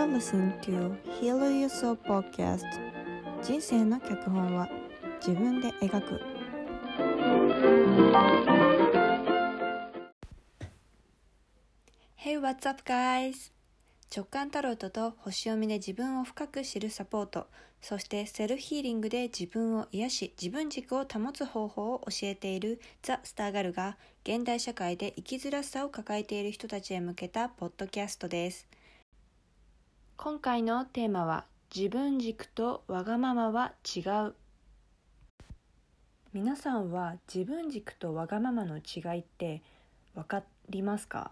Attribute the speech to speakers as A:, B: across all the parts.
A: are listening to Heal Your Soul Podcast. 人生の脚本は自分で描く。Hey what's up guys? 直感タロットと星読みで自分を深く知るサポート。そしてセルヒーリングで自分を癒し自分軸を保つ方法を教えているザ・スターガルが現代社会で生きづらさを抱えている人たちへ向けたポッドキャストです。今回のテーマは自分軸とわがままは違う。皆さんは自分軸とわがままの違いって分かりますか？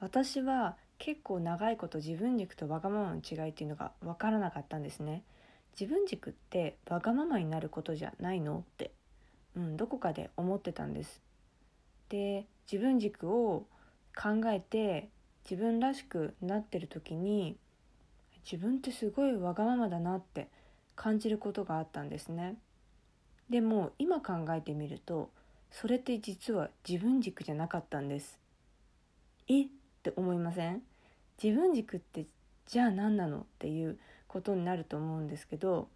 A: 私は結構長いこと自分軸とわがままの違いっていうのが分からなかったんですね。自分軸ってわがままになることじゃないの？って、うん、どこかで思ってたんです。で自分軸を考えて自分らしくなってる時に自分ってすごいわがままだなって感じることがあったんですね。でも今考えてみるとそれって実は自分軸じゃなかったんです。え？って思いません？自分軸ってじゃあ何なのっていうことになると思うんですけど、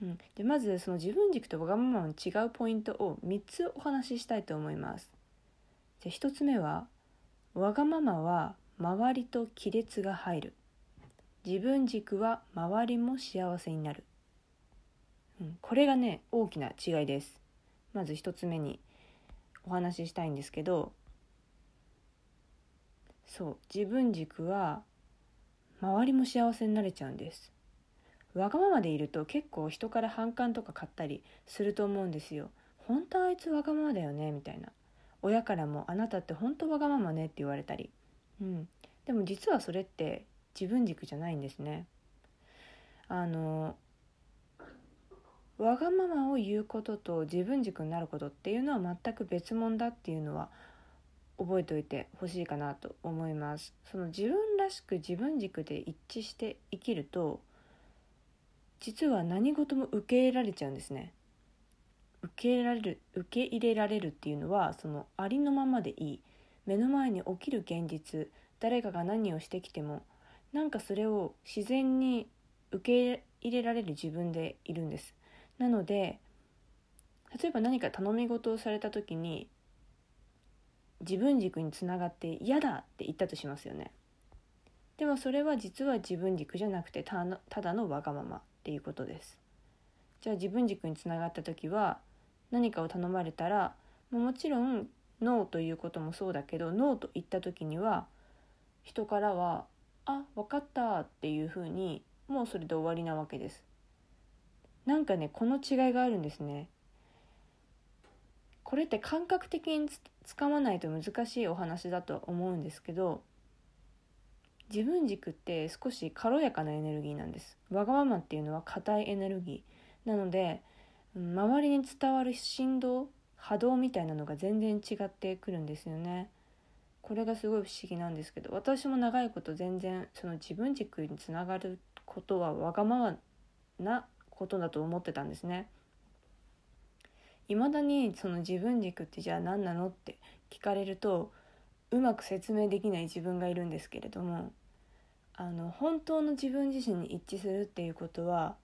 A: うん、でまずその自分軸とわがままの違うポイントを3つお話ししたいと思います。で1つ目はわがままは周りと亀裂が入る。自分軸は周りも幸せになる、うん、これがね大きな違いです。まず1つ目にお話ししたいんですけどそう自分軸は周りも幸せになれちゃうんです。わがままでいると結構人から反感とか買ったりすると思うんですよ。本当あいつわがままだよねみたいな。親からもあなたって本当わがままねって言われたり。うん。でも実はそれって自分軸じゃないんですね。あのわがままを言うことと自分軸になることっていうのは全く別物だっていうのは覚えておいてほしいかなと思います。その自分らしく自分軸で一致して生きると実は何事も受け入れられちゃうんですね。受け入れられる受け入れられるっていうのはそのありのままでいい。目の前に起きる現実誰かが何をしてきてもなんかそれを自然に受け入れられる自分でいるんです。なので例えば何か頼み事をされた時に自分軸につながって嫌だって言ったとしますよね。でもそれは実は自分軸じゃなくてただのわがままっていうことです。じゃあ自分軸につながった時は何かを頼まれたらもちろんノーということもそうだけどノーと言った時には人からは「あ分かった」っていうふうにもうそれで終わりなわけです。なんかねこの違いがあるんですね。これって感覚的につかまないと難しいお話だと思うんですけど自分軸って少し軽やかなエネルギーなんです。わがままっていうのは硬いエネルギー。なので周りに伝わる振動波動みたいなのが全然違ってくるんですよね。これがすごい不思議なんですけど私も長いこと全然その自分軸につながることはわがままなことだと思ってたんですね。いまだにその自分軸ってじゃあ何なのって聞かれるとうまく説明できない自分がいるんですけれどもあの本当の自分自身に一致するっていうことは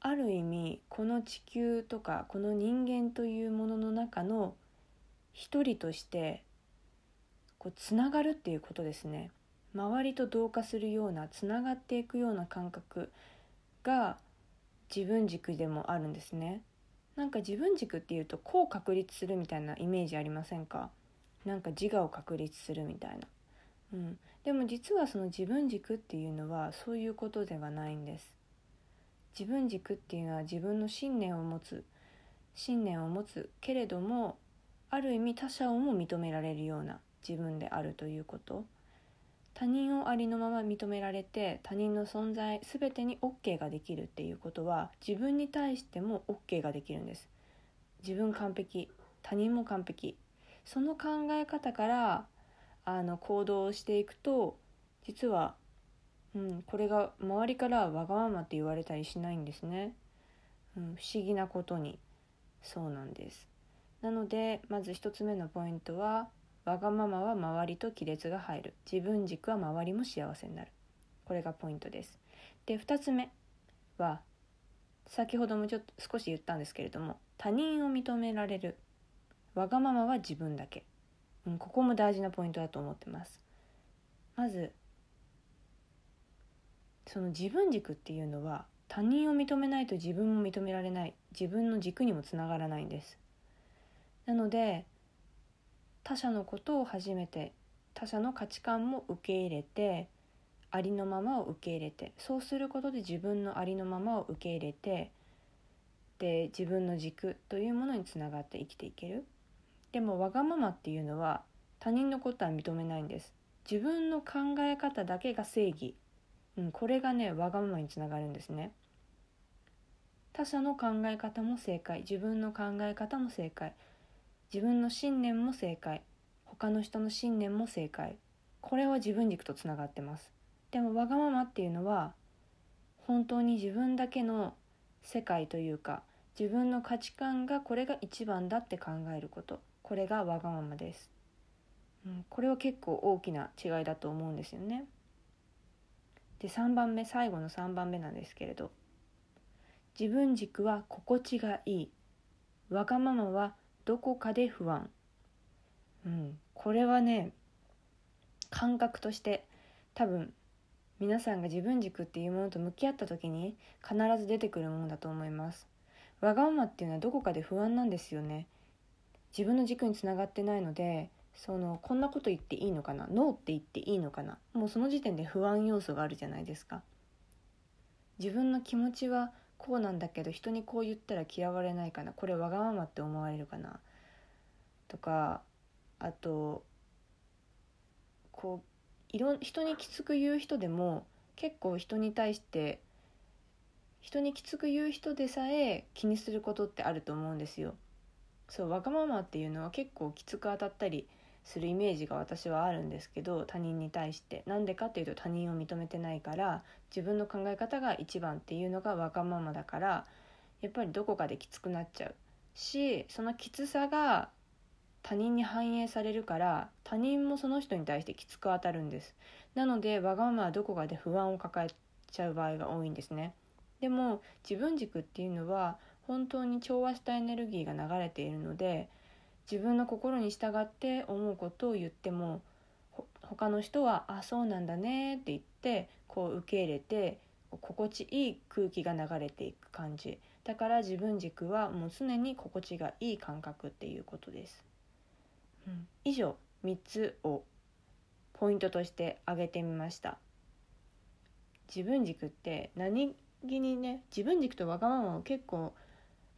A: ある意味この地球とかこの人間というものの中の一人としてこうつながるっていうことですね。周りと同化するようなつながっていくような感覚が自分軸でもあるんですね。なんか自分軸っていうとこう確立するみたいなイメージありませんか？なんか自我を確立するみたいな、うん、でも実はその自分軸っていうのはそういうことではないんです。自分軸っていうのは自分の信念を持つ信念を持つけれどもある意味他者をも認められるような自分であるということ。他人をありのまま認められて他人の存在全てに OK ができるっていうことは自分に対しても OK ができるんです。自分完璧他人も完璧。その考え方からあの行動をしていくと実は、うん、これが周りからわがままって言われたりしないんですね、うん、不思議なことに。そうなんです。なのでまず1つ目のポイントはわがままは周りと亀裂が入る。自分軸は周りも幸せになる。これがポイントです。で2つ目は先ほどもちょっと少し言ったんですけれども他人を認められる。わがままは自分だけ、うん、ここも大事なポイントだと思ってます。まずその自分軸っていうのは他人を認めないと自分も認められない。自分の軸にもつながらないんです。なので他者のことを初めて他者の価値観も受け入れてありのままを受け入れてそうすることで自分のありのままを受け入れてで自分の軸というものにつながって生きていける。でもわがままっていうのは他人のことは認めないんです。自分の考え方だけが正義、うん、これがねわがままにつながるんですね。他者の考え方も正解。自分の考え方も正解。自分の信念も正解。他の人の信念も正解。これは自分軸とつながってます。でもわがままっていうのは本当に自分だけの世界というか自分の価値観がこれが一番だって考えること。これがわがままです、うん、これは結構大きな違いだと思うんですよね。で3番目最後の3番目なんですけれど。自分軸は心地がいい。わがままはどこかで不安。うん。これはね感覚として多分皆さんが自分軸っていうものと向き合った時に必ず出てくるものだと思います。わがままっていうのはどこかで不安なんですよね。自分の軸につながってないのでそのこんなこと言っていいのかな？ノーって言っていいのかな？もうその時点で不安要素があるじゃないですか。自分の気持ちはこうなんだけど人にこう言ったら嫌われないかなこれわがままって思われるかなとかあとこういろ人にきつく言う人でも結構人に対して人にきつく言う人でさえ気にすることってあると思うんですよ。そうわがままっていうのは結構きつく当たったりするイメージが私はあるんですけど他人に対して。なんでかっていうと他人を認めてないから自分の考え方が一番っていうのがわがままだからやっぱりどこかできつくなっちゃうしそのきつさが他人に反映されるから他人もその人に対してきつく当たるんです。なのでわがままはどこかで不安を抱えちゃう場合が多いんですね。でも自分軸っていうのは本当に調和したエネルギーが流れているので自分の心に従って思うことを言っても他の人は「あそうなんだね」って言ってこう受け入れて心地いい空気が流れていく感じ。だから自分軸はもう常に心地がいい感覚っていうことです。うん、以上3つをポイントとして挙げてみました。自分軸って何気にね自分軸とわがままを結構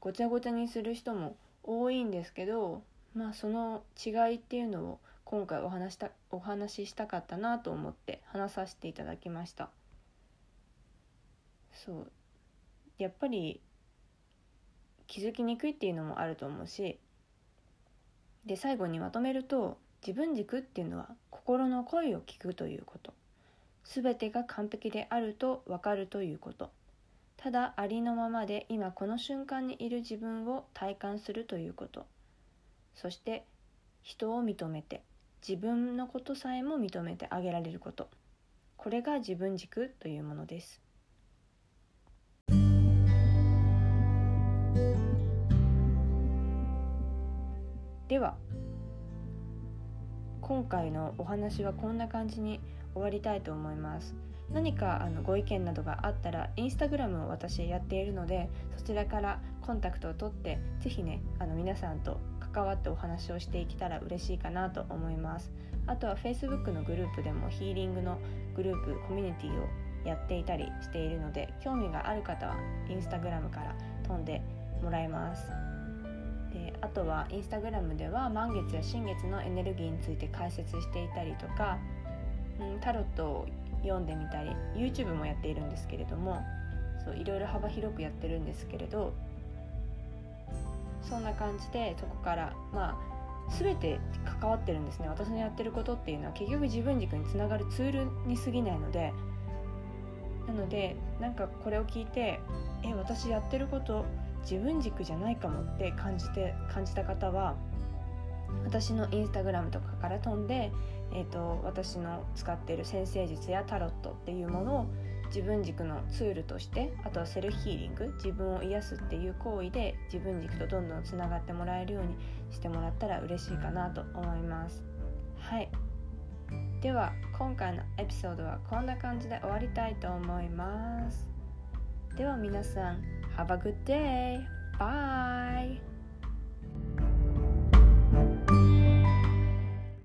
A: ごちゃごちゃにする人も多いんですけどまあその違いっていうのを今回お話したお話ししたかったなと思って話させていただきました。そう。やっぱり気づきにくいっていうのもあると思うしで最後にまとめると自分軸っていうのは心の声を聞くということ。全てが完璧であると分かるということ。ただありのままで今この瞬間にいる自分を体感するということ。そして人を認めて自分のことさえも認めてあげられること。これが自分軸というものです。では今回のお話はこんな感じに終わりたいと思います。何かあのご意見などがあったらインスタグラムを私やっているのでそちらからコンタクトを取って是非ねあの皆さんと関わってお話をしていけたら嬉しいかなと思います。あとは Facebook のグループでもヒーリングのグループコミュニティをやっていたりしているので興味がある方はインスタグラムから飛んでもらえます。であとはインスタグラムでは満月や新月のエネルギーについて解説していたりとか、うん、タロットを読んでみたり YouTube もやっているんですけれどもそういろいろ幅広くやってるんですけれどそんな感じでそこからまあ全て関わってるんですね。私のやってることっていうのは結局自分軸につながるツールに過ぎないのでなのでなんかこれを聞いてえ私やってること自分軸じゃないかもって感じて感じた方は私のインスタグラムとかから飛んで、えーと、私の使ってる先生術やタロットっていうものを自分軸のツールとしてあとはセルヒーリング自分を癒すっていう行為で自分軸とどんどんつながってもらえるようにしてもらったら嬉しいかなと思いますはいでは今回のエピソードはこんな感じで終わりたいと思いますでは皆さん Have a good day! Bye!